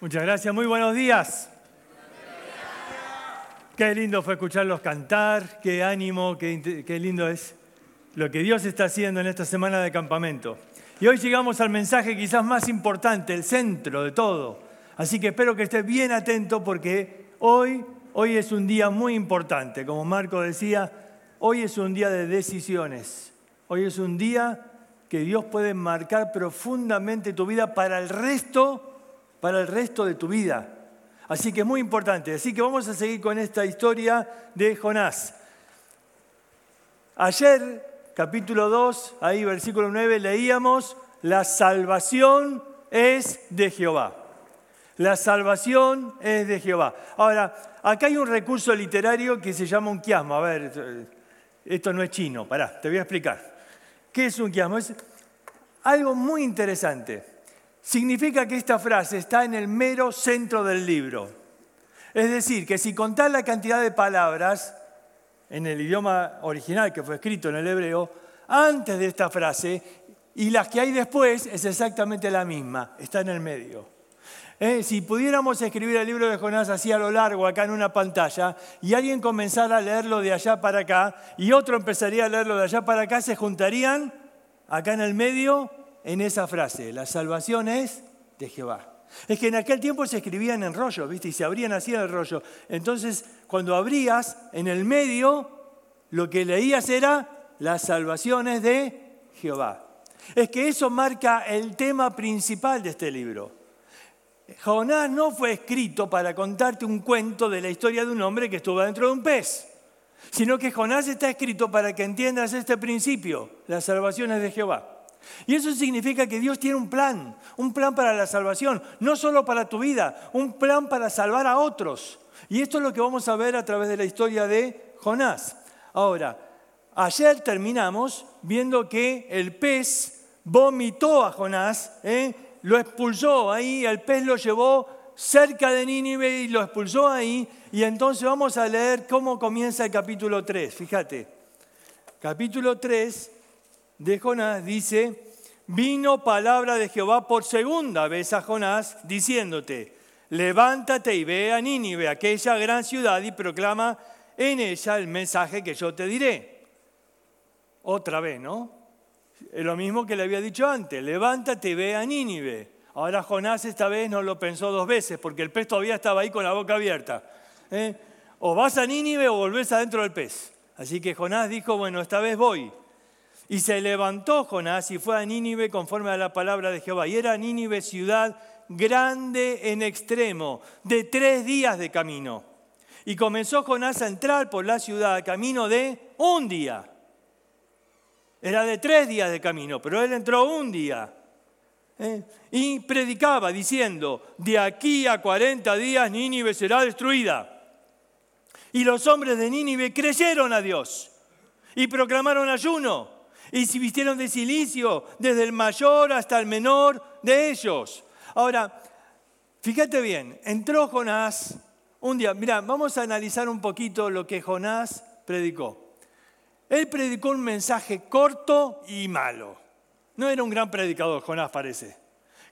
Muchas gracias, muy buenos días. Qué lindo fue escucharlos cantar, qué ánimo, qué, qué, lindo es lo que Dios está haciendo en esta semana de campamento. Y hoy llegamos al mensaje quizás más importante, el centro de todo. Así que espero que esté bien atento porque hoy, hoy es un día muy importante. Como Marco decía, hoy es un día de decisiones. Hoy es un día que Dios puede marcar profundamente tu vida para el resto para el resto de tu vida. Así que es muy importante. Así que vamos a seguir con esta historia de Jonás. Ayer, capítulo 2, ahí versículo 9, leíamos, la salvación es de Jehová. La salvación es de Jehová. Ahora, acá hay un recurso literario que se llama un quiasmo. A ver, esto no es chino, pará, te voy a explicar. ¿Qué es un quiasmo? Es algo muy interesante significa que esta frase está en el mero centro del libro. Es decir, que si contás la cantidad de palabras en el idioma original que fue escrito en el hebreo, antes de esta frase y las que hay después es exactamente la misma, está en el medio. Eh, si pudiéramos escribir el libro de Jonás así a lo largo, acá en una pantalla, y alguien comenzara a leerlo de allá para acá, y otro empezaría a leerlo de allá para acá, se juntarían acá en el medio en esa frase, la salvación es de Jehová. Es que en aquel tiempo se escribían en rollo, ¿viste? Y se abrían así el rollo. Entonces, cuando abrías, en el medio, lo que leías era, la salvación es de Jehová. Es que eso marca el tema principal de este libro. Jonás no fue escrito para contarte un cuento de la historia de un hombre que estuvo dentro de un pez, sino que Jonás está escrito para que entiendas este principio, la salvación es de Jehová. Y eso significa que Dios tiene un plan, un plan para la salvación, no solo para tu vida, un plan para salvar a otros. Y esto es lo que vamos a ver a través de la historia de Jonás. Ahora, ayer terminamos viendo que el pez vomitó a Jonás, ¿eh? lo expulsó ahí, el pez lo llevó cerca de Nínive y lo expulsó ahí. Y entonces vamos a leer cómo comienza el capítulo 3. Fíjate, capítulo 3 de Jonás dice, vino palabra de Jehová por segunda vez a Jonás, diciéndote, levántate y ve a Nínive, aquella gran ciudad, y proclama en ella el mensaje que yo te diré. Otra vez, ¿no? Lo mismo que le había dicho antes, levántate y ve a Nínive. Ahora Jonás esta vez no lo pensó dos veces, porque el pez todavía estaba ahí con la boca abierta. ¿eh? O vas a Nínive o volvés adentro del pez. Así que Jonás dijo, bueno, esta vez voy. Y se levantó Jonás y fue a Nínive conforme a la palabra de Jehová. Y era Nínive ciudad grande en extremo, de tres días de camino. Y comenzó Jonás a entrar por la ciudad, camino de un día. Era de tres días de camino, pero él entró un día. ¿eh? Y predicaba diciendo, de aquí a 40 días Nínive será destruida. Y los hombres de Nínive creyeron a Dios y proclamaron ayuno y se vistieron de silicio, desde el mayor hasta el menor de ellos. Ahora, fíjate bien, entró Jonás un día, mira, vamos a analizar un poquito lo que Jonás predicó. Él predicó un mensaje corto y malo. No era un gran predicador, Jonás parece.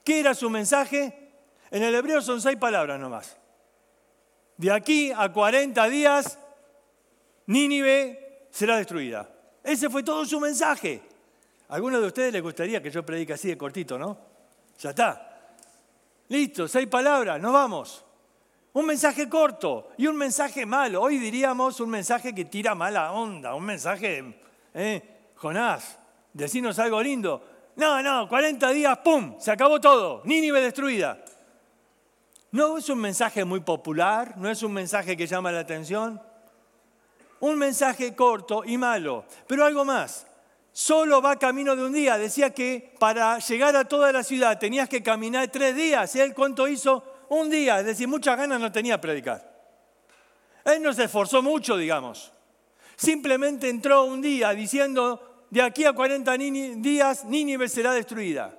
¿Qué era su mensaje? En el hebreo son seis palabras nomás. De aquí a 40 días, Nínive será destruida. Ese fue todo su mensaje. A algunos de ustedes les gustaría que yo predique así de cortito, ¿no? Ya está. Listo, seis palabras, nos vamos. Un mensaje corto y un mensaje malo. Hoy diríamos un mensaje que tira mala onda, un mensaje, ¿eh? Jonás, decinos algo lindo. No, no, 40 días, ¡pum! Se acabó todo, Nínive destruida. No es un mensaje muy popular, no es un mensaje que llama la atención. Un mensaje corto y malo. Pero algo más, solo va camino de un día. Decía que para llegar a toda la ciudad tenías que caminar tres días. ¿Y él cuánto hizo? Un día. Es decir, muchas ganas no tenía predicar. Él no se esforzó mucho, digamos. Simplemente entró un día diciendo, de aquí a 40 días Nínive será destruida.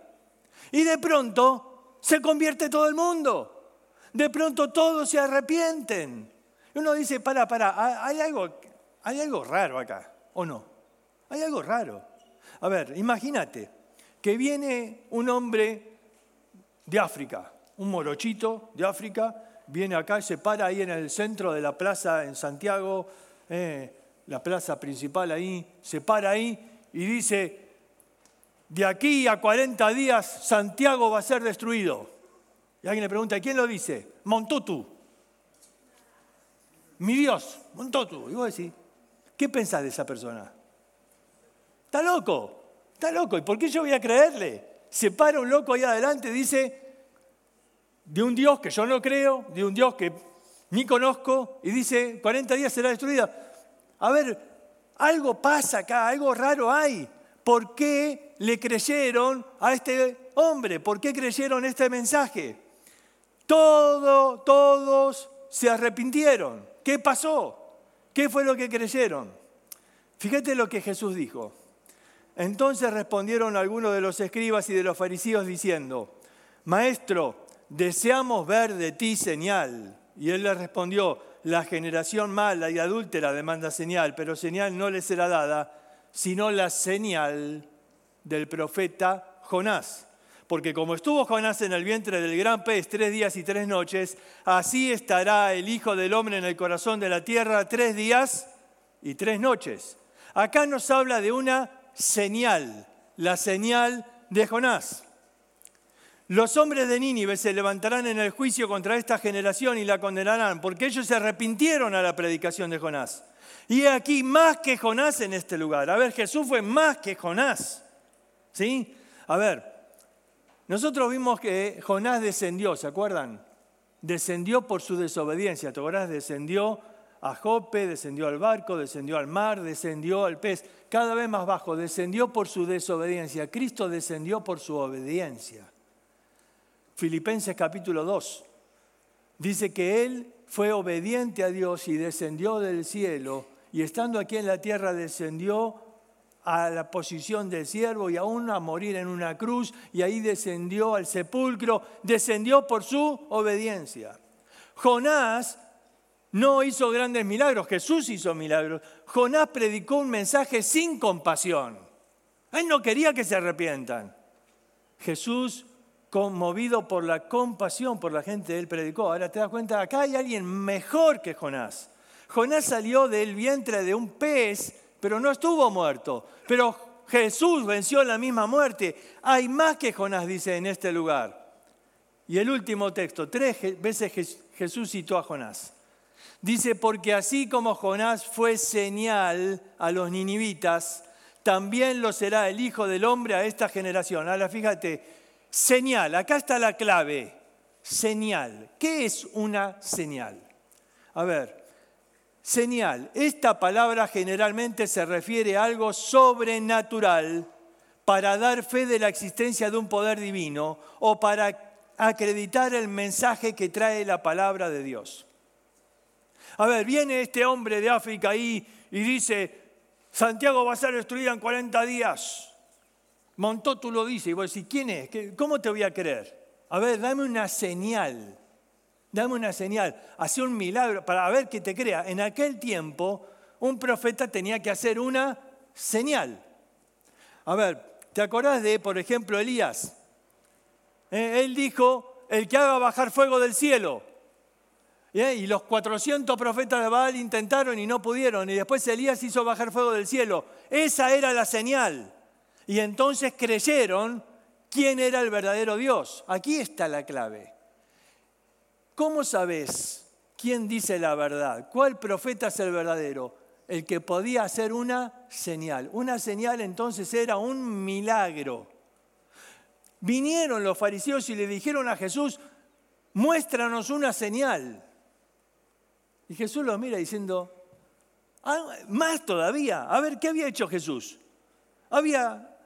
Y de pronto se convierte todo el mundo. De pronto todos se arrepienten. Uno dice, para, para, hay algo hay algo raro acá, ¿o no? Hay algo raro. A ver, imagínate que viene un hombre de África, un morochito de África, viene acá y se para ahí en el centro de la plaza en Santiago, eh, la plaza principal ahí, se para ahí y dice, de aquí a 40 días Santiago va a ser destruido. Y alguien le pregunta, ¿quién lo dice? Montutu. Mi Dios, Montutu. Y vos decís, ¿qué pensás de esa persona? Está loco, está loco. ¿Y por qué yo voy a creerle? Se para un loco ahí adelante dice, de un Dios que yo no creo, de un Dios que ni conozco, y dice, 40 días será destruida. A ver, algo pasa acá, algo raro hay. ¿Por qué le creyeron a este hombre? ¿Por qué creyeron este mensaje? Todo, todos se arrepintieron. ¿Qué pasó? ¿Qué fue lo que creyeron? Fíjate lo que Jesús dijo. Entonces respondieron algunos de los escribas y de los fariseos diciendo, Maestro, deseamos ver de ti señal. Y él les respondió, la generación mala y adúltera demanda señal, pero señal no les será dada, sino la señal del profeta Jonás. Porque como estuvo Jonás en el vientre del gran pez tres días y tres noches, así estará el Hijo del Hombre en el corazón de la tierra tres días y tres noches. Acá nos habla de una señal, la señal de Jonás. Los hombres de Nínive se levantarán en el juicio contra esta generación y la condenarán, porque ellos se arrepintieron a la predicación de Jonás. Y aquí más que Jonás en este lugar. A ver, Jesús fue más que Jonás. ¿Sí? A ver, nosotros vimos que Jonás descendió, ¿se acuerdan? Descendió por su desobediencia. ¿Te? Descendió a Jope, descendió al barco, descendió al mar, descendió al pez, cada vez más bajo, descendió por su desobediencia. Cristo descendió por su obediencia. Filipenses capítulo 2. Dice que Él fue obediente a Dios y descendió del cielo y estando aquí en la tierra descendió a la posición del siervo y aún a morir en una cruz y ahí descendió al sepulcro, descendió por su obediencia. Jonás no hizo grandes milagros, Jesús hizo milagros. Jonás predicó un mensaje sin compasión. Él no quería que se arrepientan. Jesús conmovido por la compasión por la gente, él predicó. Ahora te das cuenta, acá hay alguien mejor que Jonás. Jonás salió del vientre de un pez, pero no estuvo muerto. Pero Jesús venció la misma muerte. Hay más que Jonás, dice en este lugar. Y el último texto, tres veces Jesús citó a Jonás. Dice, porque así como Jonás fue señal a los ninivitas, también lo será el Hijo del Hombre a esta generación. Ahora fíjate, Señal, acá está la clave. Señal. ¿Qué es una señal? A ver, señal. Esta palabra generalmente se refiere a algo sobrenatural para dar fe de la existencia de un poder divino o para acreditar el mensaje que trae la palabra de Dios. A ver, viene este hombre de África ahí y dice, Santiago va a ser destruida en 40 días. Montó tú lo dice y vos decís, ¿quién es? ¿Cómo te voy a creer? A ver, dame una señal. Dame una señal. Hacía un milagro para ver que te crea. En aquel tiempo, un profeta tenía que hacer una señal. A ver, ¿te acordás de, por ejemplo, Elías? Eh, él dijo, el que haga bajar fuego del cielo. ¿Eh? Y los 400 profetas de Baal intentaron y no pudieron. Y después Elías hizo bajar fuego del cielo. Esa era la señal. Y entonces creyeron quién era el verdadero Dios. Aquí está la clave. ¿Cómo sabes quién dice la verdad? ¿Cuál profeta es el verdadero? El que podía hacer una señal. Una señal entonces era un milagro. Vinieron los fariseos y le dijeron a Jesús, muéstranos una señal. Y Jesús los mira diciendo, ah, más todavía, a ver, ¿qué había hecho Jesús? Había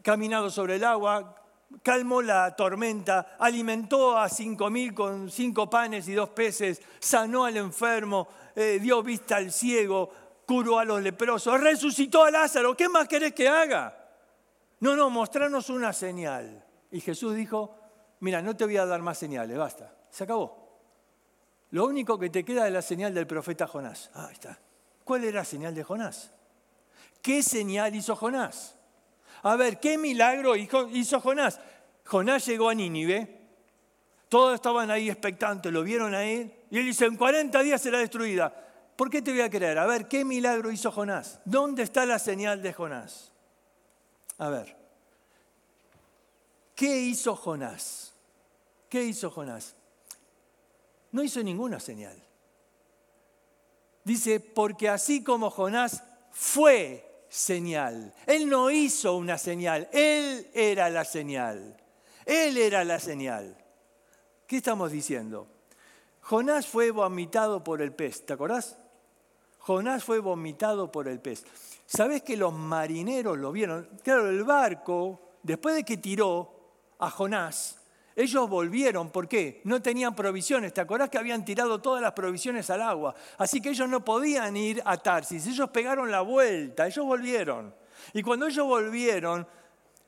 caminado sobre el agua, calmó la tormenta, alimentó a cinco mil con cinco panes y dos peces, sanó al enfermo, eh, dio vista al ciego, curó a los leprosos, resucitó a Lázaro. ¿Qué más querés que haga? No, no, mostrarnos una señal. Y Jesús dijo, mira, no te voy a dar más señales, basta, se acabó. Lo único que te queda es la señal del profeta Jonás. Ah, ahí está. ¿Cuál era la señal de Jonás? ¿Qué señal hizo Jonás? A ver, ¿qué milagro hizo Jonás? Jonás llegó a Nínive, Todos estaban ahí expectantes, lo vieron ahí. Y él dice, en 40 días será destruida. ¿Por qué te voy a creer? A ver, ¿qué milagro hizo Jonás? ¿Dónde está la señal de Jonás? A ver, ¿qué hizo Jonás? ¿Qué hizo Jonás? No hizo ninguna señal. Dice, porque así como Jonás fue señal, él no hizo una señal, él era la señal, él era la señal. ¿Qué estamos diciendo? Jonás fue vomitado por el pez, ¿te acordás? Jonás fue vomitado por el pez. ¿Sabes que los marineros lo vieron? Claro, el barco, después de que tiró a Jonás, ellos volvieron, ¿por qué? No tenían provisiones. ¿Te acordás que habían tirado todas las provisiones al agua? Así que ellos no podían ir a Tarsis. Ellos pegaron la vuelta, ellos volvieron. Y cuando ellos volvieron,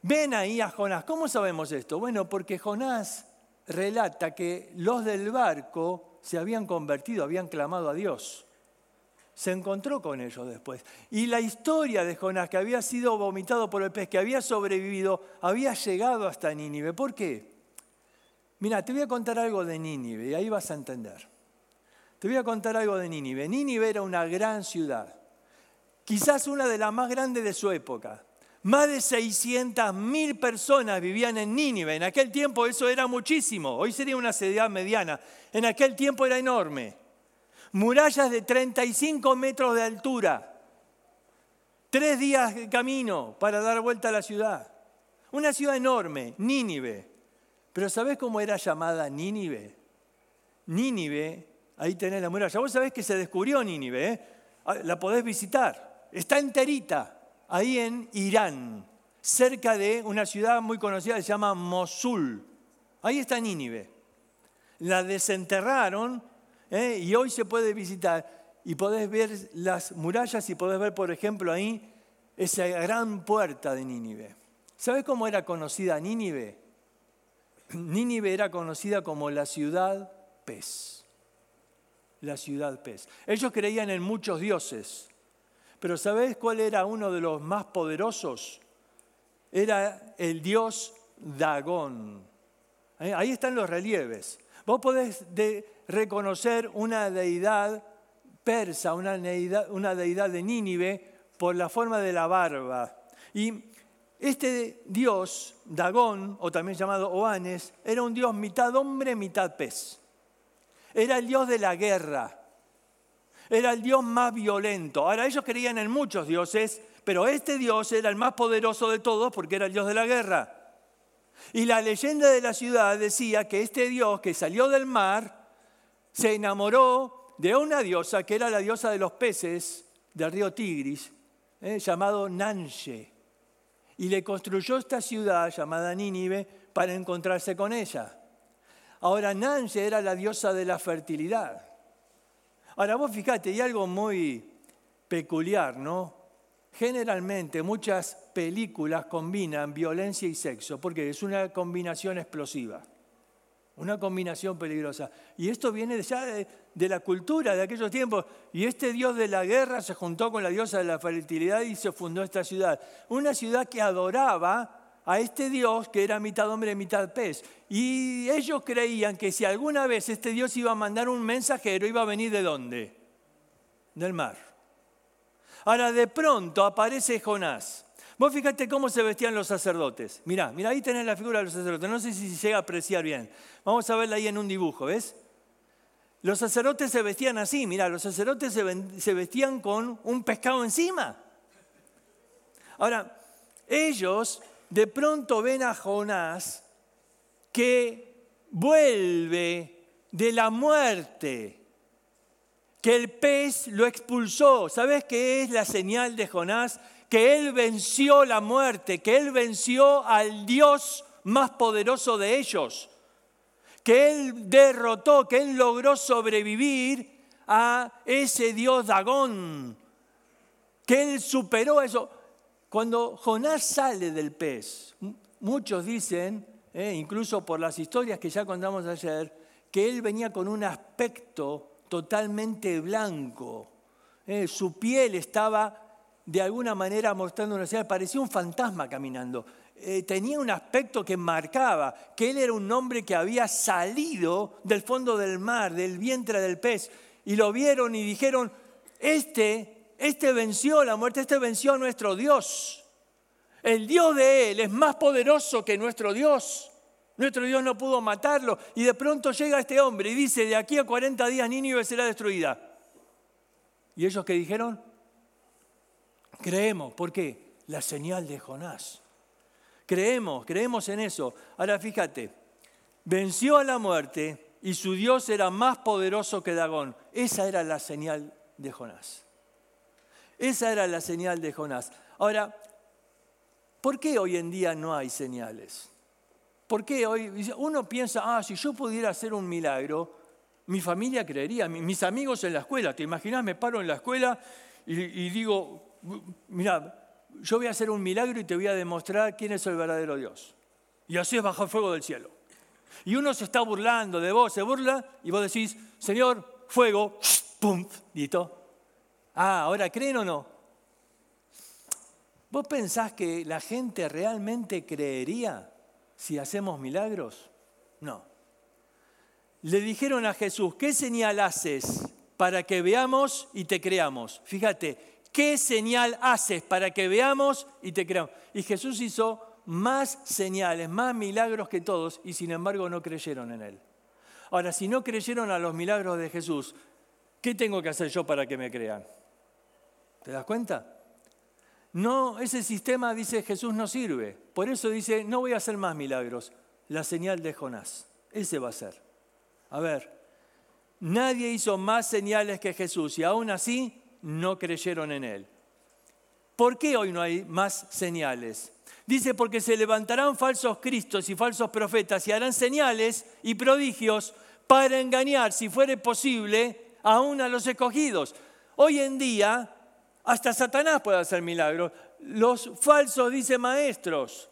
ven ahí a Jonás. ¿Cómo sabemos esto? Bueno, porque Jonás relata que los del barco se habían convertido, habían clamado a Dios. Se encontró con ellos después. Y la historia de Jonás, que había sido vomitado por el pez, que había sobrevivido, había llegado hasta Nínive. ¿Por qué? Mira, te voy a contar algo de Nínive y ahí vas a entender. Te voy a contar algo de Nínive. Nínive era una gran ciudad, quizás una de las más grandes de su época. Más de 600.000 personas vivían en Nínive. En aquel tiempo eso era muchísimo. Hoy sería una ciudad mediana. En aquel tiempo era enorme. Murallas de 35 metros de altura. Tres días de camino para dar vuelta a la ciudad. Una ciudad enorme, Nínive. Pero ¿sabés cómo era llamada Nínive? Nínive, ahí tenés la muralla. Vos sabés que se descubrió Nínive, ¿eh? Ah, la podés visitar. Está enterita, ahí en Irán, cerca de una ciudad muy conocida que se llama Mosul. Ahí está Nínive. La desenterraron ¿eh? y hoy se puede visitar y podés ver las murallas y podés ver, por ejemplo, ahí esa gran puerta de Nínive. ¿Sabés cómo era conocida Nínive? Nínive era conocida como la ciudad pez. La ciudad pez. Ellos creían en muchos dioses, pero ¿sabés cuál era uno de los más poderosos? Era el dios Dagón. Ahí están los relieves. Vos podés reconocer una deidad persa, una deidad, una deidad de Nínive, por la forma de la barba. Y este dios, Dagón, o también llamado Oanes, era un dios mitad hombre, mitad pez. Era el dios de la guerra. Era el dios más violento. Ahora, ellos creían en muchos dioses, pero este dios era el más poderoso de todos porque era el dios de la guerra. Y la leyenda de la ciudad decía que este dios que salió del mar se enamoró de una diosa que era la diosa de los peces del río Tigris, eh, llamado Nanche y le construyó esta ciudad llamada Nínive para encontrarse con ella. Ahora, Nanche era la diosa de la fertilidad. Ahora, vos fíjate, hay algo muy peculiar, ¿no? Generalmente muchas películas combinan violencia y sexo, porque es una combinación explosiva. Una combinación peligrosa. Y esto viene ya de, la cultura de aquellos tiempos. Y este dios de la guerra se juntó con la diosa de la fertilidad y se fundó esta ciudad. Una ciudad que adoraba a este dios que era mitad hombre mitad pez. Y ellos creían que si alguna vez este dios iba a mandar un mensajero, iba a venir de dónde? Del mar. Ahora de pronto aparece Jonás Vos fíjate cómo se vestían los sacerdotes. Mirá, mirá, ahí tenés la figura de los sacerdotes. No sé si se llega a apreciar bien. Vamos a verla ahí en un dibujo, ¿ves? Los sacerdotes se vestían así, mirá, los sacerdotes se vestían con un pescado encima. Ahora, ellos de pronto ven a Jonás que vuelve de la muerte, que el pez lo expulsó. ¿Sabes qué es la señal de Jonás? Que Él venció la muerte, que Él venció al Dios más poderoso de ellos, que Él derrotó, que Él logró sobrevivir a ese Dios Dagón, que Él superó eso. Cuando Jonás sale del pez, muchos dicen, eh, incluso por las historias que ya contamos ayer, que Él venía con un aspecto totalmente blanco. Eh, su piel estaba de alguna manera mostrando una señal, parecía un fantasma caminando. eh, tenía un aspecto que marcaba que él era un hombre que había salido del fondo del mar, del vientre del pez, y lo vieron y dijeron, este, este venció la muerte, este venció a nuestro Dios. El Dios de él es más poderoso que nuestro Dios. Nuestro Dios no pudo matarlo. Y de pronto llega este hombre y dice, de aquí a 40 días Nínive será destruida. ¿Y ellos qué dijeron? Creemos. ¿Por qué? La señal de Jonás. Creemos, creemos en eso. Ahora fíjate, venció a la muerte y su Dios era más poderoso que Dagón. Esa era la señal de Jonás. Esa era la señal de Jonás. Ahora, ¿por qué hoy en día no hay señales? ¿Por qué hoy uno piensa, ah, si yo pudiera hacer un milagro, mi familia creería, mis amigos en la escuela, ¿te imaginas? Me paro en la escuela y, y digo, mira, yo voy a hacer un milagro y te voy a demostrar quién es el verdadero Dios. Y así es bajo el fuego del cielo. Y uno se está burlando de vos, se burla y vos decís, Señor, fuego, pum, listo. Ah, ahora creen o no. ¿Vos pensás que la gente realmente creería si hacemos milagros? No. Le dijeron a Jesús, ¿qué señal haces para que veamos y te creamos? Fíjate, ¿Qué señal haces para que veamos y te creamos? Y Jesús hizo más señales, más milagros que todos, y sin embargo no creyeron en Él. Ahora, si no creyeron a los milagros de Jesús, ¿qué tengo que hacer yo para que me crean? ¿Te das cuenta? No, ese sistema, dice Jesús, no sirve. Por eso dice, no voy a hacer más milagros. La señal de Jonás. Ese va a ser. A ver, nadie hizo más señales que Jesús y aún así no creyeron en él. ¿Por qué hoy no hay más señales? Dice, porque se levantarán falsos cristos y falsos profetas y harán señales y prodigios para engañar, si fuere posible, aún a los escogidos. Hoy en día, hasta Satanás puede hacer milagros. Los falsos, dice maestros,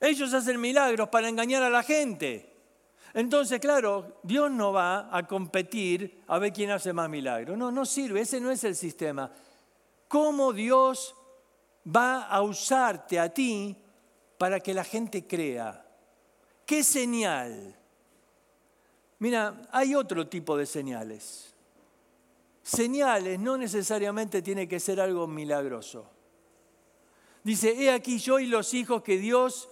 ellos hacen milagros para engañar a la gente. Entonces, claro, Dios no va a competir a ver quién hace más milagros. No, no sirve, ese no es el sistema. ¿Cómo Dios va a usarte a ti para que la gente crea? ¿Qué señal? Mira, hay otro tipo de señales. Señales no necesariamente tiene que ser algo milagroso. Dice, he aquí yo y los hijos que Dios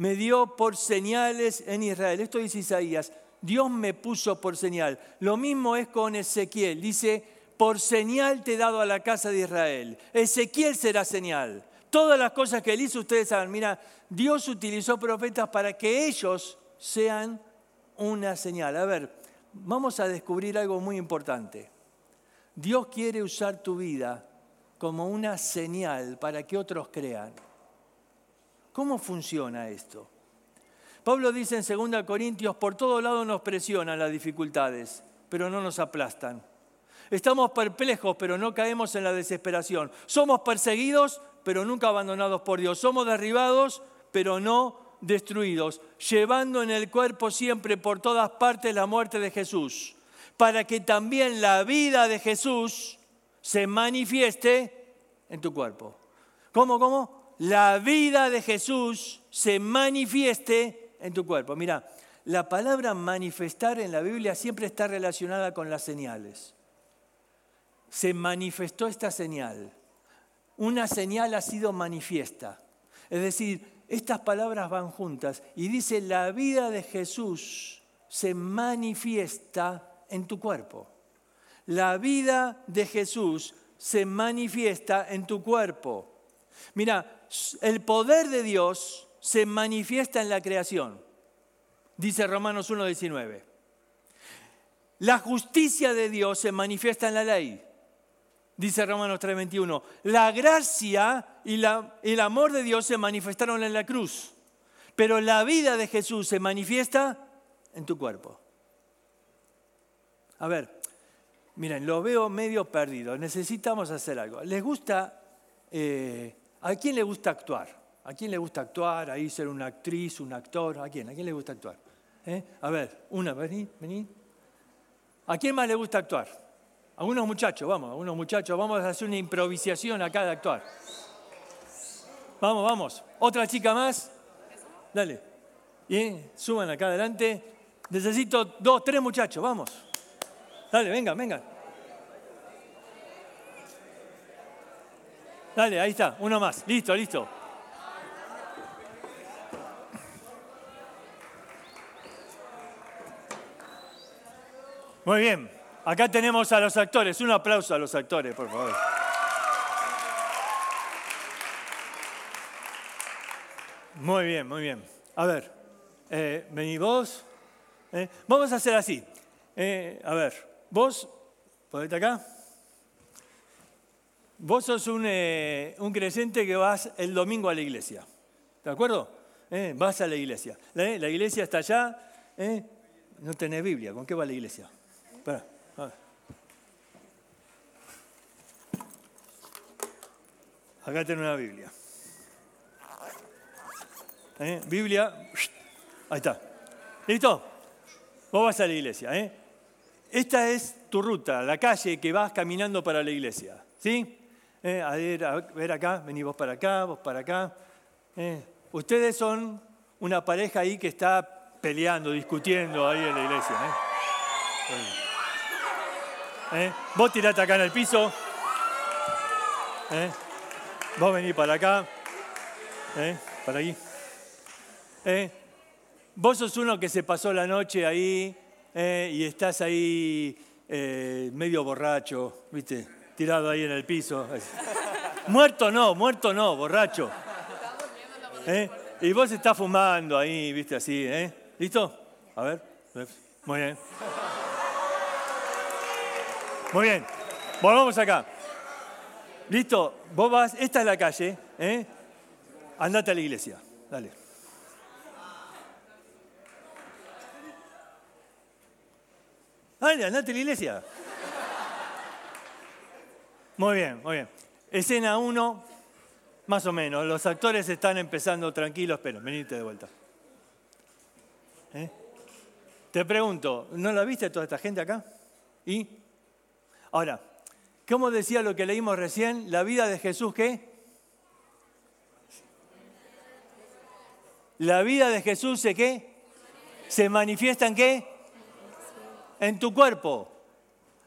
me dio por señales en Israel. Esto dice Isaías, Dios me puso por señal. Lo mismo es con Ezequiel. Dice, por señal te he dado a la casa de Israel. Ezequiel será señal. Todas las cosas que él hizo, ustedes saben, mira, Dios utilizó profetas para que ellos sean una señal. A ver, vamos a descubrir algo muy importante. Dios quiere usar tu vida como una señal para que otros crean. ¿Cómo funciona esto? Pablo dice en 2 Corintios, por todo lado nos presionan las dificultades, pero no nos aplastan. Estamos perplejos, pero no caemos en la desesperación. Somos perseguidos, pero nunca abandonados por Dios. Somos derribados, pero no destruidos, llevando en el cuerpo siempre por todas partes la muerte de Jesús, para que también la vida de Jesús se manifieste en tu cuerpo. ¿Cómo, cómo? La vida de Jesús se manifieste en tu cuerpo. Mira, la palabra manifestar en la Biblia siempre está relacionada con las señales. Se manifestó esta señal. Una señal ha sido manifiesta. Es decir, estas palabras van juntas y dice, la vida de Jesús se manifiesta en tu cuerpo. La vida de Jesús se manifiesta en tu cuerpo. Mira, el poder de Dios se manifiesta en la creación, dice Romanos 1.19. La justicia de Dios se manifiesta en la ley, dice Romanos 3.21. La gracia y el amor de Dios se manifestaron en la cruz, pero la vida de Jesús se manifiesta en tu cuerpo. A ver, miren, lo veo medio perdido, necesitamos hacer algo. ¿Les gusta eh, ¿A quién le gusta actuar? ¿A quién le gusta actuar? Ahí ser una actriz, un actor. ¿A quién? ¿A quién le gusta actuar? ¿Eh? A ver, una, vení, vení. ¿A quién más le gusta actuar? A unos muchachos, vamos, a unos muchachos, vamos a hacer una improvisación acá de actuar. Vamos, vamos. Otra chica más. Dale. Y suban acá adelante. Necesito dos, tres muchachos, vamos. Dale, venga, venga. Dale, ahí está, uno más. Listo, listo. Muy bien. Acá tenemos a los actores. Un aplauso a los actores, por favor. Muy bien, muy bien. A ver, eh, vení vos. Eh, vamos a hacer así. Eh, a ver, vos, ponete acá. Vos sos un, un, creyente que vas el domingo a la iglesia. ¿De acuerdo? vas a la iglesia. La, iglesia está allá. No tenés Biblia. ¿Con qué va la iglesia? Espera. Acá tengo una Biblia. ¿Eh? Biblia, ahí está. ¿Listo? Vos vas a la iglesia. ¿eh? Esta es tu ruta, la calle que vas caminando para la iglesia. ¿Sí? ¿Eh? A, ver, acá, vení vos para acá, vos para acá. ¿Eh? Ustedes son una pareja ahí que está peleando, discutiendo ahí en la iglesia. ¿Eh? Vos tirate acá en el piso. Vos venís para acá. Para aquí. Vos sos uno que se pasó la noche ahí y estás ahí medio borracho, ¿viste? Tirado ahí en el piso. muerto no, muerto no, borracho. Y vos estás fumando ahí, ¿viste? Así, ¿eh? ¿Listo? A ver. Muy bien. Muy bien. Volvamos acá. ¿Listo? Vos vas, esta es la calle, ¿eh? Andate a la iglesia. Dale. Dale, andate a la iglesia. Muy bien, muy bien. Escena 1, más o menos. Los actores están empezando tranquilos, pero venite de vuelta. ¿Eh? Te pregunto, ¿no la viste toda esta gente acá? ¿Y? Ahora, ¿cómo decía lo que leímos recién? La vida de Jesús, ¿qué? La vida de Jesús, ¿se qué? ¿Se manifiesta en qué? en tu cuerpo.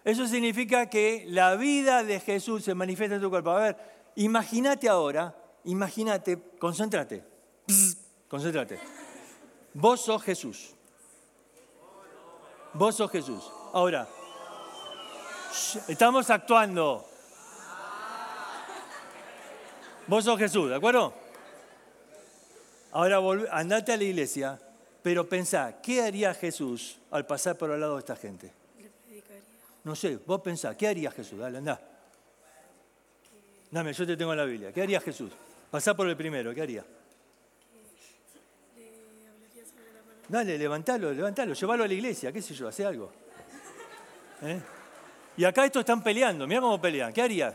Eso significa que la vida de Jesús se manifiesta en tu cuerpo. A ver, imagínate ahora, imagínate, concéntrate, concéntrate. Vos sos Jesús. Vos sos Jesús. Ahora, estamos actuando. Vos sos Jesús, ¿de acuerdo? Ahora andate a la iglesia pero pensá, ¿qué haría Jesús al pasar por al lado de esta gente? No sé, vos pensá, ¿qué haría Jesús? Dale, andá. Dame, yo te tengo en la Biblia. ¿Qué haría Jesús? Pasá por el primero, ¿qué haría? Dale, levantalo, levantalo, llévalo a la iglesia, qué sé yo, hace algo. ¿Eh? Y acá estos están peleando, mira cómo pelean, ¿qué haría?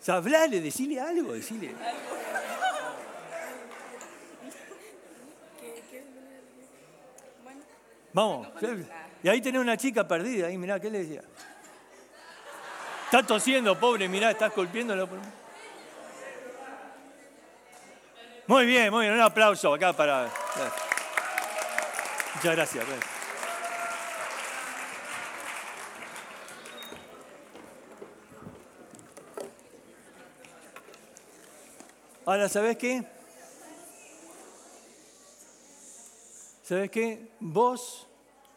O sea, hablale, decile algo, decile. Vamos. Y ahí tenés una chica perdida, ahí mirá, ¿qué le decía? Está tosiendo, pobre, mirá, estás golpeándolo. Muy bien, muy bien, un aplauso acá para... Muchas gracias. Ahora, ¿sabes qué? ¿Sabes qué? Vos,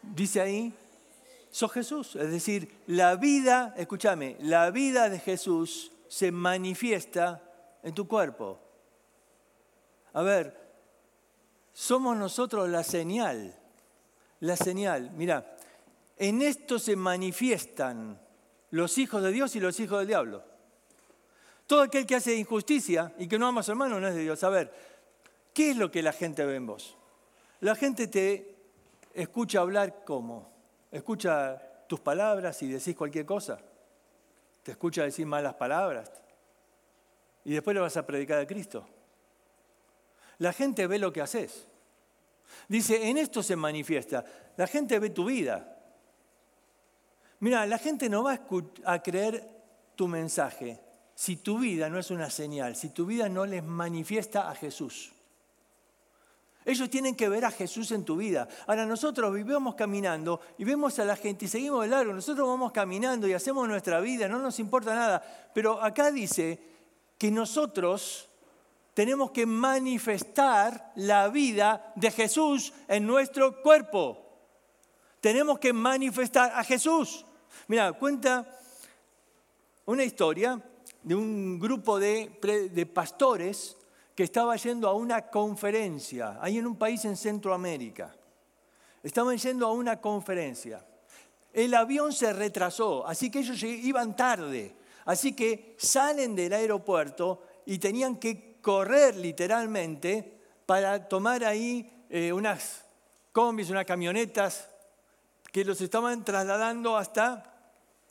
dice ahí, sos Jesús. Es decir, la vida, escúchame, la vida de Jesús se manifiesta en tu cuerpo. A ver, somos nosotros la señal. La señal. Mira, en esto se manifiestan los hijos de Dios y los hijos del diablo. Todo aquel que hace injusticia y que no ama a su hermano no es de Dios. A ver, ¿qué es lo que la gente ve en vos? La gente te escucha hablar como, escucha tus palabras y decís cualquier cosa. Te escucha decir malas palabras. Y después le vas a predicar a Cristo. La gente ve lo que haces. Dice, en esto se manifiesta. La gente ve tu vida. Mira, la gente no va a creer tu mensaje si tu vida no es una señal, si tu vida no les manifiesta a Jesús. Ellos tienen que ver a Jesús en tu vida. Ahora nosotros vivimos caminando y vemos a la gente y seguimos de largo. Nosotros vamos caminando y hacemos nuestra vida, no nos importa nada. Pero acá dice que nosotros tenemos que manifestar la vida de Jesús en nuestro cuerpo. Tenemos que manifestar a Jesús. Mira, cuenta una historia de un grupo de, de pastores que estaba yendo a una conferencia, ahí en un país en Centroamérica. Estaban yendo a una conferencia. El avión se retrasó, así que ellos iban tarde. Así que salen del aeropuerto y tenían que correr literalmente para tomar ahí eh, unas combis, unas camionetas que los estaban trasladando hasta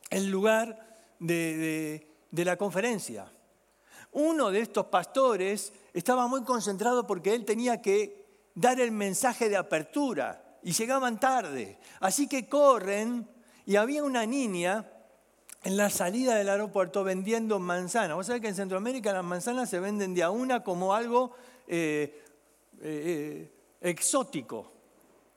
el lugar de la conferencia. Uno de estos pastores estaba muy concentrado porque él tenía que dar el mensaje de apertura y llegaban tarde. Así que corren y había una niña en la salida del aeropuerto vendiendo manzanas. Vos sabés que en Centroamérica las manzanas se venden de a una como algo eh, eh, eh, exótico.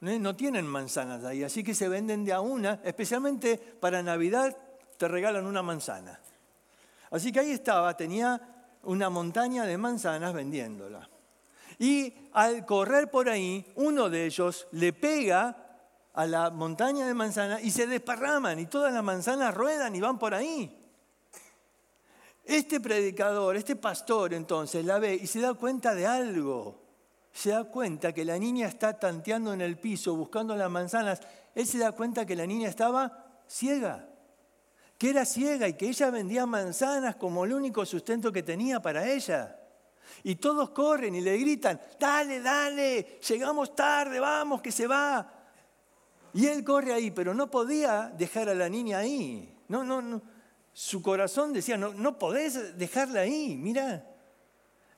No tienen manzanas ahí, así que se venden de a una, especialmente para Navidad te regalan una manzana. Así que ahí estaba, tenía una montaña de manzanas vendiéndola. Y al correr por ahí, uno de ellos le pega a la montaña de manzanas y se desparraman y todas las manzanas ruedan y van por ahí. Este predicador, este pastor entonces la ve y se da cuenta de algo. Se da cuenta que la niña está tanteando en el piso buscando las manzanas. Él se da cuenta que la niña estaba ciega que era ciega y que ella vendía manzanas como el único sustento que tenía para ella. Y todos corren y le gritan, dale, dale, llegamos tarde, vamos, que se va. Y él corre ahí, pero no podía dejar a la niña ahí. No, no, no. Su corazón decía, no, no podés dejarla ahí, mira.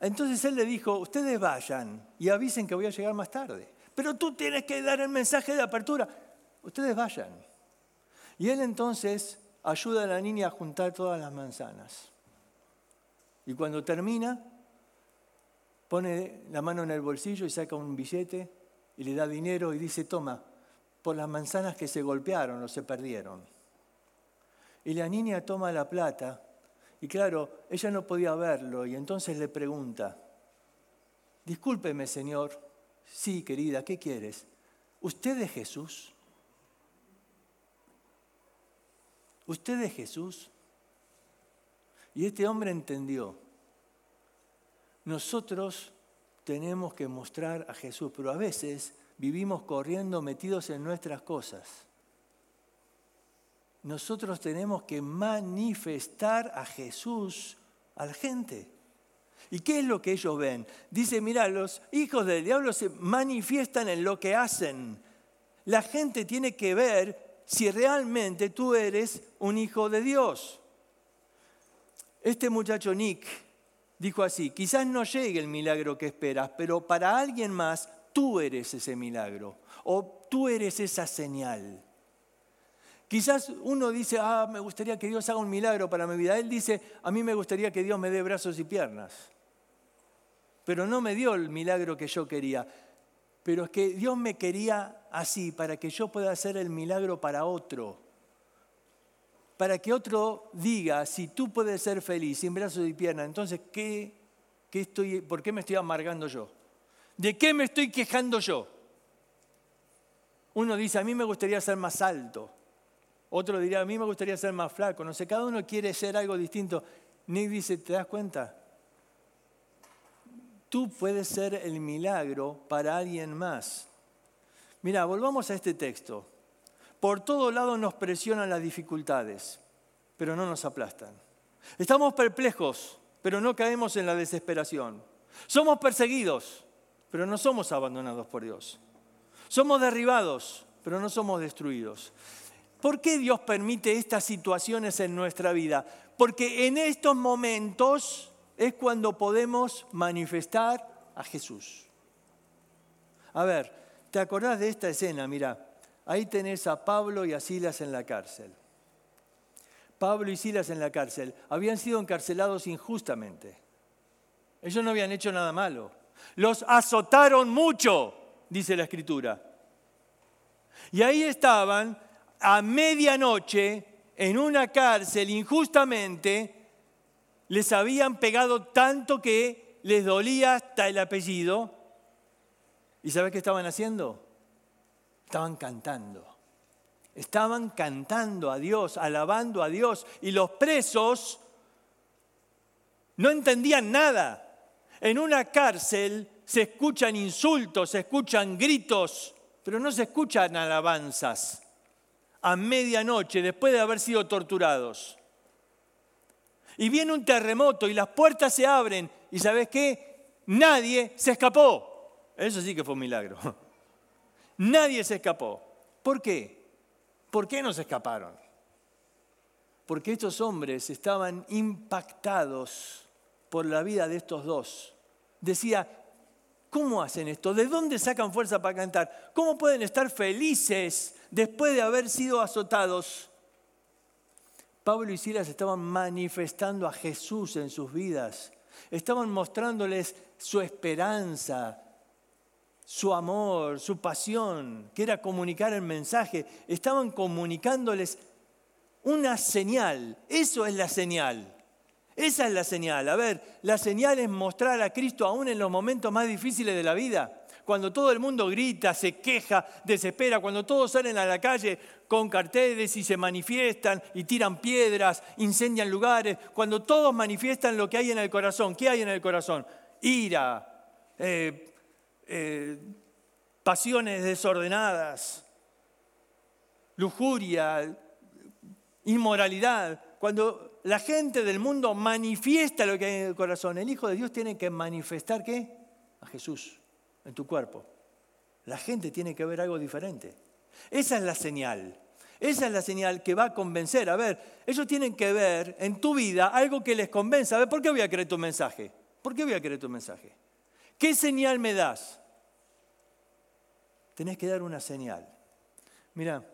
Entonces él le dijo, ustedes vayan y avisen que voy a llegar más tarde. Pero tú tienes que dar el mensaje de apertura. Ustedes vayan. Y él entonces ayuda a la niña a juntar todas las manzanas. Y cuando termina, pone la mano en el bolsillo y saca un billete y le da dinero y dice, toma, por las manzanas que se golpearon o se perdieron. Y la niña toma la plata y claro, ella no podía verlo y entonces le pregunta, discúlpeme señor, sí querida, ¿qué quieres? ¿Usted es Jesús? ¿Usted es Jesús? Y este hombre entendió. Nosotros tenemos que mostrar a Jesús, pero a veces vivimos corriendo metidos en nuestras cosas. Nosotros tenemos que manifestar a Jesús a la gente. ¿Y qué es lo que ellos ven? Dice, mira, los hijos del diablo se manifiestan en lo que hacen. La gente tiene que ver si realmente tú eres un hijo de Dios. Este muchacho Nick dijo así, quizás no llegue el milagro que esperas, pero para alguien más tú eres ese milagro o tú eres esa señal. Quizás uno dice, ah, me gustaría que Dios haga un milagro para mi vida. Él dice, a mí me gustaría que Dios me dé brazos y piernas. Pero no me dio el milagro que yo quería. Pero es que Dios me quería así para que yo pueda hacer el milagro para otro. Para que otro diga, si tú puedes ser feliz sin brazos y piernas, entonces ¿qué, qué estoy, ¿por qué me estoy amargando yo? ¿De qué me estoy quejando yo? Uno dice, a mí me gustaría ser más alto. Otro diría, a mí me gustaría ser más flaco. No sé, cada uno quiere ser algo distinto. Nick dice, ¿te das cuenta? Tú puedes ser el milagro para alguien más. Mira, volvamos a este texto. Por todo lado nos presionan las dificultades, pero no nos aplastan. Estamos perplejos, pero no caemos en la desesperación. Somos perseguidos, pero no somos abandonados por Dios. Somos derribados, pero no somos destruidos. ¿Por qué Dios permite estas situaciones en nuestra vida? Porque en estos momentos es cuando podemos manifestar a Jesús. A ver, ¿te acordás de esta escena? Mira, ahí tenés a Pablo y a Silas en la cárcel. Pablo y Silas en la cárcel, habían sido encarcelados injustamente. Ellos no habían hecho nada malo. Los azotaron mucho, dice la escritura. Y ahí estaban a medianoche en una cárcel injustamente, les habían pegado tanto que les dolía hasta el apellido. ¿Y sabes qué estaban haciendo? Estaban cantando. Estaban cantando a Dios, alabando a Dios. Y los presos no entendían nada. En una cárcel se escuchan insultos, se escuchan gritos, pero no se escuchan alabanzas a medianoche después de haber sido torturados. Y viene un terremoto y las puertas se abren y ¿sabes qué? Nadie se escapó. Eso sí que fue un milagro. Nadie se escapó. ¿Por qué? ¿Por qué no se escaparon? Porque estos hombres estaban impactados por la vida de estos dos. Decía, ¿cómo hacen esto? ¿De dónde sacan fuerza para cantar? ¿Cómo pueden estar felices después de haber sido azotados? Pablo y Silas estaban manifestando a Jesús en sus vidas. Estaban mostrándoles su esperanza, su amor, su pasión, que era comunicar el mensaje. Estaban comunicándoles una señal. Eso es la señal. Esa es la señal. A ver, la señal es mostrar a Cristo aún en los momentos más difíciles de la vida. Cuando todo el mundo grita, se queja, desespera, cuando todos salen a la calle con carteles y se manifiestan y tiran piedras, incendian lugares, cuando todos manifiestan lo que hay en el corazón. ¿Qué hay en el corazón? Ira, eh, eh, pasiones desordenadas, lujuria, inmoralidad. Cuando la gente del mundo manifiesta lo que hay en el corazón. El Hijo de Dios tiene que manifestar qué? A Jesús en tu cuerpo. La gente tiene que ver algo diferente. Esa es la señal. Esa es la señal que va a convencer. A ver, ellos tienen que ver en tu vida algo que les convenza. A ver, ¿por qué voy a creer tu mensaje? ¿Por qué voy a creer tu mensaje? ¿Qué señal me das? Tenés que dar una señal. Mira,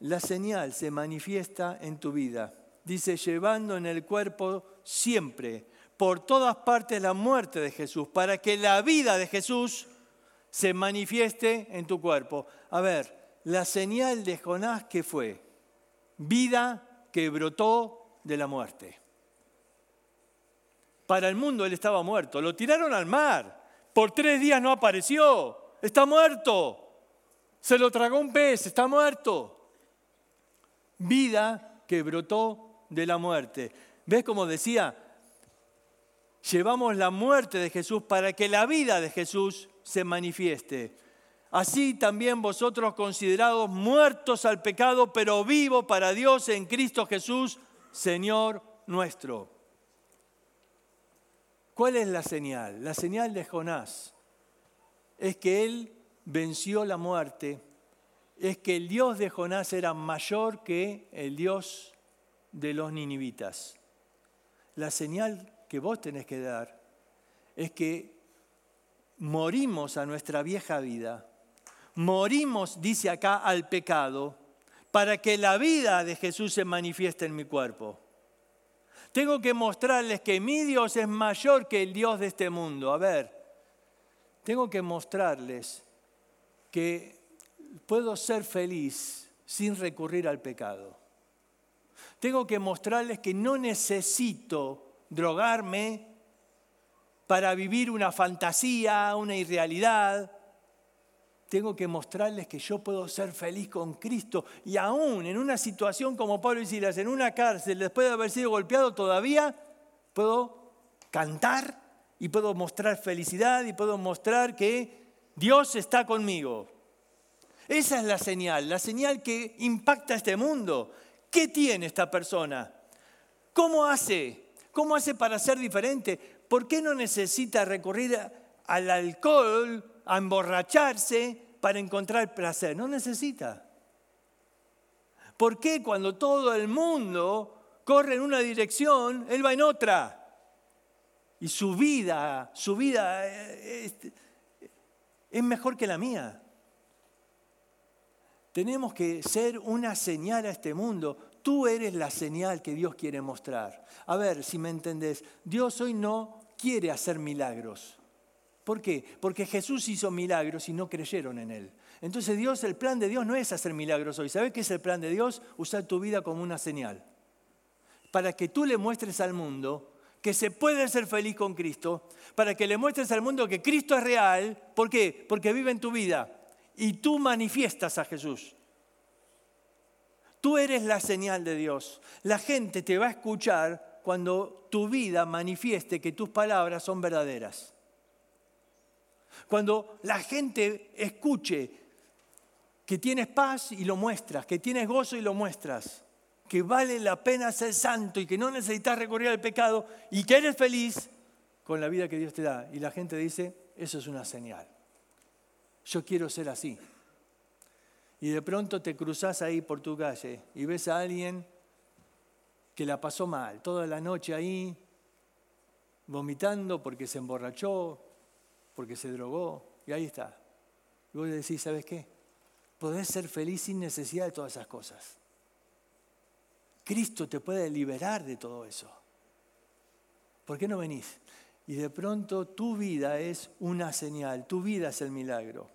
la señal se manifiesta en tu vida dice, llevando en el cuerpo siempre, por todas partes, la muerte de Jesús, para que la vida de Jesús se manifieste en tu cuerpo. A ver, la señal de Jonás, ¿qué fue? Vida que brotó de la muerte. Para el mundo él estaba muerto, lo tiraron al mar, por tres días no apareció, está muerto, se lo tragó un pez, está muerto. Vida que brotó de la muerte. ¿Ves como decía? Llevamos la muerte de Jesús para que la vida de Jesús se manifieste. Así también vosotros considerados muertos al pecado, pero vivos para Dios en Cristo Jesús, Señor nuestro. ¿Cuál es la señal? La señal de Jonás es que él venció la muerte, es que el Dios de Jonás era mayor que el Dios de los ninivitas. La señal que vos tenés que dar es que morimos a nuestra vieja vida, morimos, dice acá, al pecado, para que la vida de Jesús se manifieste en mi cuerpo. Tengo que mostrarles que mi Dios es mayor que el Dios de este mundo. A ver, tengo que mostrarles que puedo ser feliz sin recurrir al pecado. Tengo que mostrarles que no necesito drogarme para vivir una fantasía, una irrealidad. Tengo que mostrarles que yo puedo ser feliz con Cristo y aún en una situación como Pablo y en una cárcel, después de haber sido golpeado, todavía puedo cantar y puedo mostrar felicidad y puedo mostrar que Dios está conmigo. Esa es la señal, la señal que impacta este mundo. ¿Qué tiene esta persona? ¿Cómo hace? ¿Cómo hace para ser diferente? ¿Por qué no necesita recurrir al alcohol, a emborracharse para encontrar placer? No necesita. ¿Por qué cuando todo el mundo corre en una dirección, él va en otra? Y su vida, su vida eh, es, es mejor que la mía. Tenemos que ser una señal a este mundo. tú eres la señal que Dios quiere mostrar. A ver si me entendés, Dios hoy no quiere hacer milagros. ¿Por qué? Porque Jesús hizo milagros y no creyeron en Él. Entonces Dios, el plan de Dios no es hacer milagros hoy. ¿Sabes qué es el plan de Dios? Usar tu vida como una señal. Para que tú le muestres al mundo que se puede ser feliz con Cristo, para que le muestres al mundo que Cristo es real. ¿Por qué? Porque vive en tu vida y tú manifiestas a Jesús. Tú eres la señal de Dios. La gente te va a escuchar cuando tu vida manifieste que tus palabras son verdaderas. Cuando la gente escuche que tienes paz y lo muestras, que tienes gozo y lo muestras, que vale la pena ser santo y que no necesitas recurrir al pecado y que eres feliz con la vida que Dios te da. Y la gente dice, eso es una señal. Yo quiero ser así y de pronto te cruzas ahí por tu calle y ves a alguien que la pasó mal, toda la noche ahí, vomitando porque se emborrachó, porque se drogó, y ahí está. Y vos decís, ¿sabes qué? Podés ser feliz sin necesidad de todas esas cosas. Cristo te puede liberar de todo eso. ¿Por qué no venís? Y de pronto tu vida es una señal, tu vida es el milagro.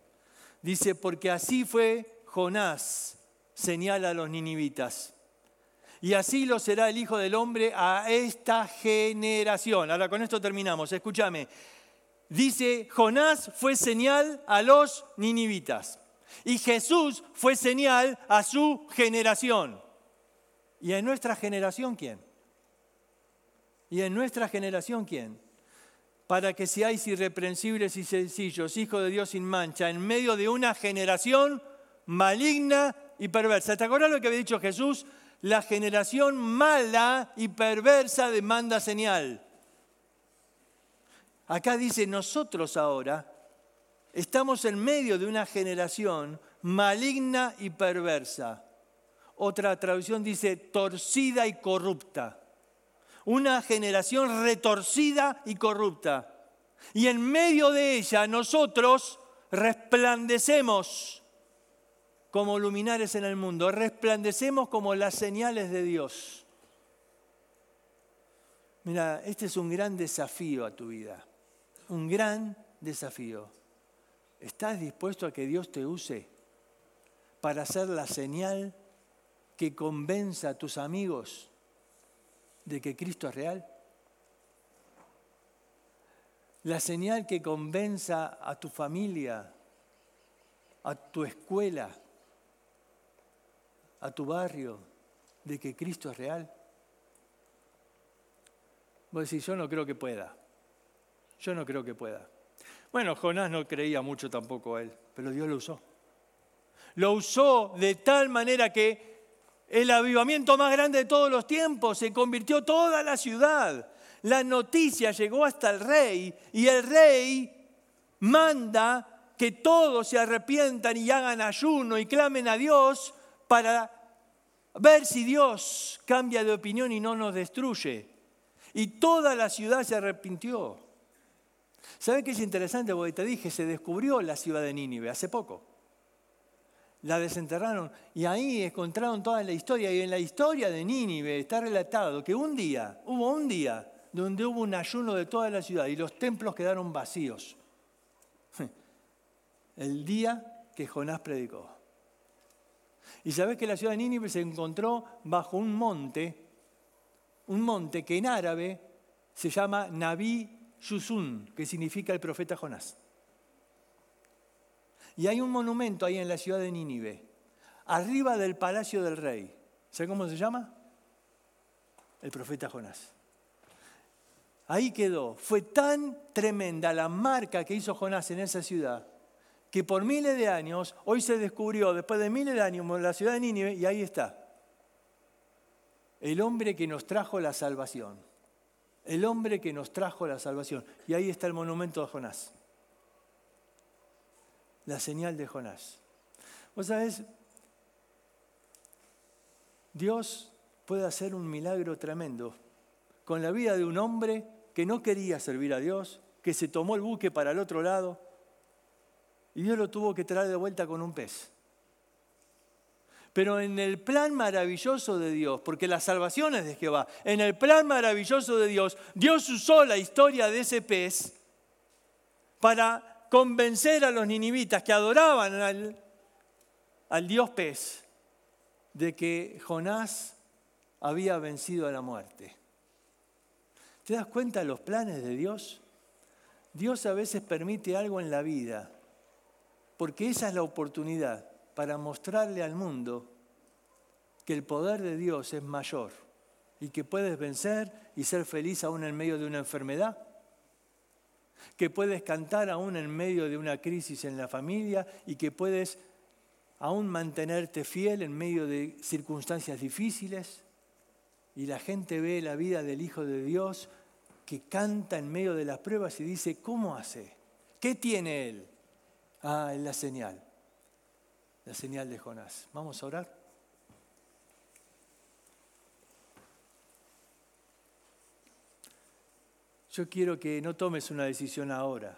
Dice, porque así fue Jonás señala a los ninivitas. Y así lo será el Hijo del Hombre a esta generación. Ahora con esto terminamos, escúchame. Dice, Jonás fue señal a los ninivitas. Y Jesús fue señal a su generación. ¿Y en nuestra generación quién? ¿Y en nuestra generación quién? Para que seáis irreprensibles y sencillos, hijos de Dios sin mancha, en medio de una generación maligna y perversa. ¿Te acuerdas lo que había dicho Jesús? La generación mala y perversa demanda señal. Acá dice, nosotros ahora estamos en medio de una generación maligna y perversa. Otra traducción dice torcida y corrupta. Una generación retorcida y corrupta. Y en medio de ella nosotros resplandecemos como luminares en el mundo, resplandecemos como las señales de Dios. Mira, este es un gran desafío a tu vida, un gran desafío. ¿Estás dispuesto a que Dios te use para ser la señal que convenza a tus amigos de que Cristo es real? La señal que convenza a tu familia, a tu escuela, a tu barrio de que Cristo es real? Vos decís, yo no creo que pueda. Yo no creo que pueda. Bueno, Jonás no creía mucho tampoco él, pero Dios lo usó. Lo usó de tal manera que el avivamiento más grande de todos los tiempos se convirtió toda la ciudad. La noticia llegó hasta el rey y el rey manda que todos se arrepientan y hagan ayuno y clamen a Dios para ver si Dios cambia de opinión y no nos destruye. Y toda la ciudad se arrepintió. ¿Saben qué es interesante? Porque te dije, se descubrió la ciudad de Nínive hace poco. La desenterraron y ahí encontraron toda la historia. Y en la historia de Nínive está relatado que un día, hubo un día donde hubo un ayuno de toda la ciudad y los templos quedaron vacíos. El día que Jonás predicó. Y sabes que la ciudad de Nínive se encontró bajo un monte, un monte que en árabe se llama Nabi Yusun, que significa el profeta Jonás. Y hay un monumento ahí en la ciudad de Nínive, arriba del palacio del rey. ¿Sabe cómo se llama? El profeta Jonás. Ahí quedó. Fue tan tremenda la marca que hizo Jonás en esa ciudad que por miles de años, hoy se descubrió, después de miles de años, la ciudad de Nínive, y ahí está. El hombre que nos trajo la salvación. El hombre que nos trajo la salvación. Y ahí está el monumento de Jonás. La señal de Jonás. Vos sabés, Dios puede hacer un milagro tremendo con la vida de un hombre que no quería servir a Dios, que se tomó el buque para el otro lado, y Dios lo tuvo que traer de vuelta con un pez. Pero en el plan maravilloso de Dios, porque la salvación es de Jehová, en el plan maravilloso de Dios, Dios usó la historia de ese pez para convencer a los ninivitas que adoraban al, al Dios pez de que Jonás había vencido a la muerte. ¿Te das cuenta de los planes de Dios? Dios a veces permite algo en la vida, porque esa es la oportunidad para mostrarle al mundo que el poder de Dios es mayor y que puedes vencer y ser feliz aún en medio de una enfermedad, que puedes cantar aún en medio de una crisis en la familia y que puedes aún mantenerte fiel en medio de circunstancias difíciles. Y la gente ve la vida del Hijo de Dios que canta en medio de las pruebas y dice, ¿cómo hace? ¿Qué tiene él? Ah, es la señal, la señal de Jonás. Vamos a orar. Yo quiero que no tomes una decisión ahora,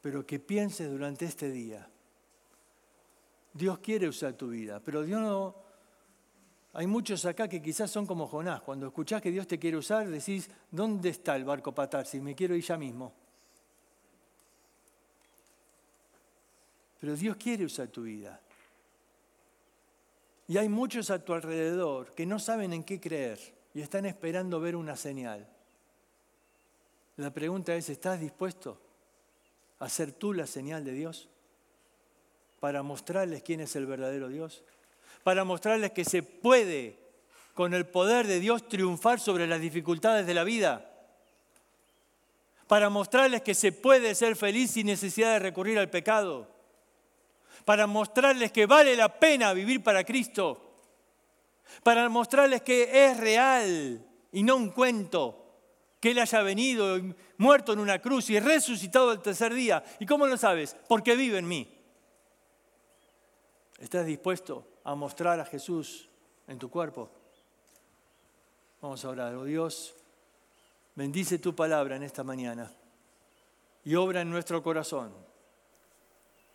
pero que pienses durante este día. Dios quiere usar tu vida, pero Dios no... Hay muchos acá que quizás son como Jonás. Cuando escuchás que Dios te quiere usar, decís, ¿dónde está el barco para Si me quiero ir ya mismo. Pero Dios quiere usar tu vida. Y hay muchos a tu alrededor que no saben en qué creer y están esperando ver una señal. La pregunta es, ¿estás dispuesto a ser tú la señal de Dios? para mostrarles quién es el verdadero Dios, para mostrarles que se puede, con el poder de Dios, triunfar sobre las dificultades de la vida, para mostrarles que se puede ser feliz sin necesidad de recurrir al pecado, para mostrarles que vale la pena vivir para Cristo, para mostrarles que es real y no un cuento, que Él haya venido, muerto en una cruz y resucitado el tercer día. ¿Y cómo lo sabes? Porque vive en mí. ¿Estás dispuesto a mostrar a Jesús en tu cuerpo? Vamos a orar. Oh Dios, bendice tu palabra en esta mañana y obra en nuestro corazón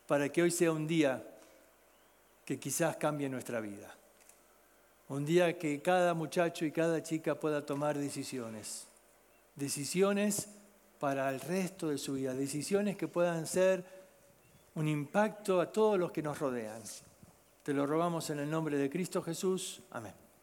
para que hoy sea un día que quizás cambie nuestra vida. Un día que cada muchacho y cada chica pueda tomar decisiones. Decisiones para el resto de su vida. Decisiones que puedan ser un impacto a todos los que nos rodean. Te lo robamos en el nombre de Cristo Jesús. Amén.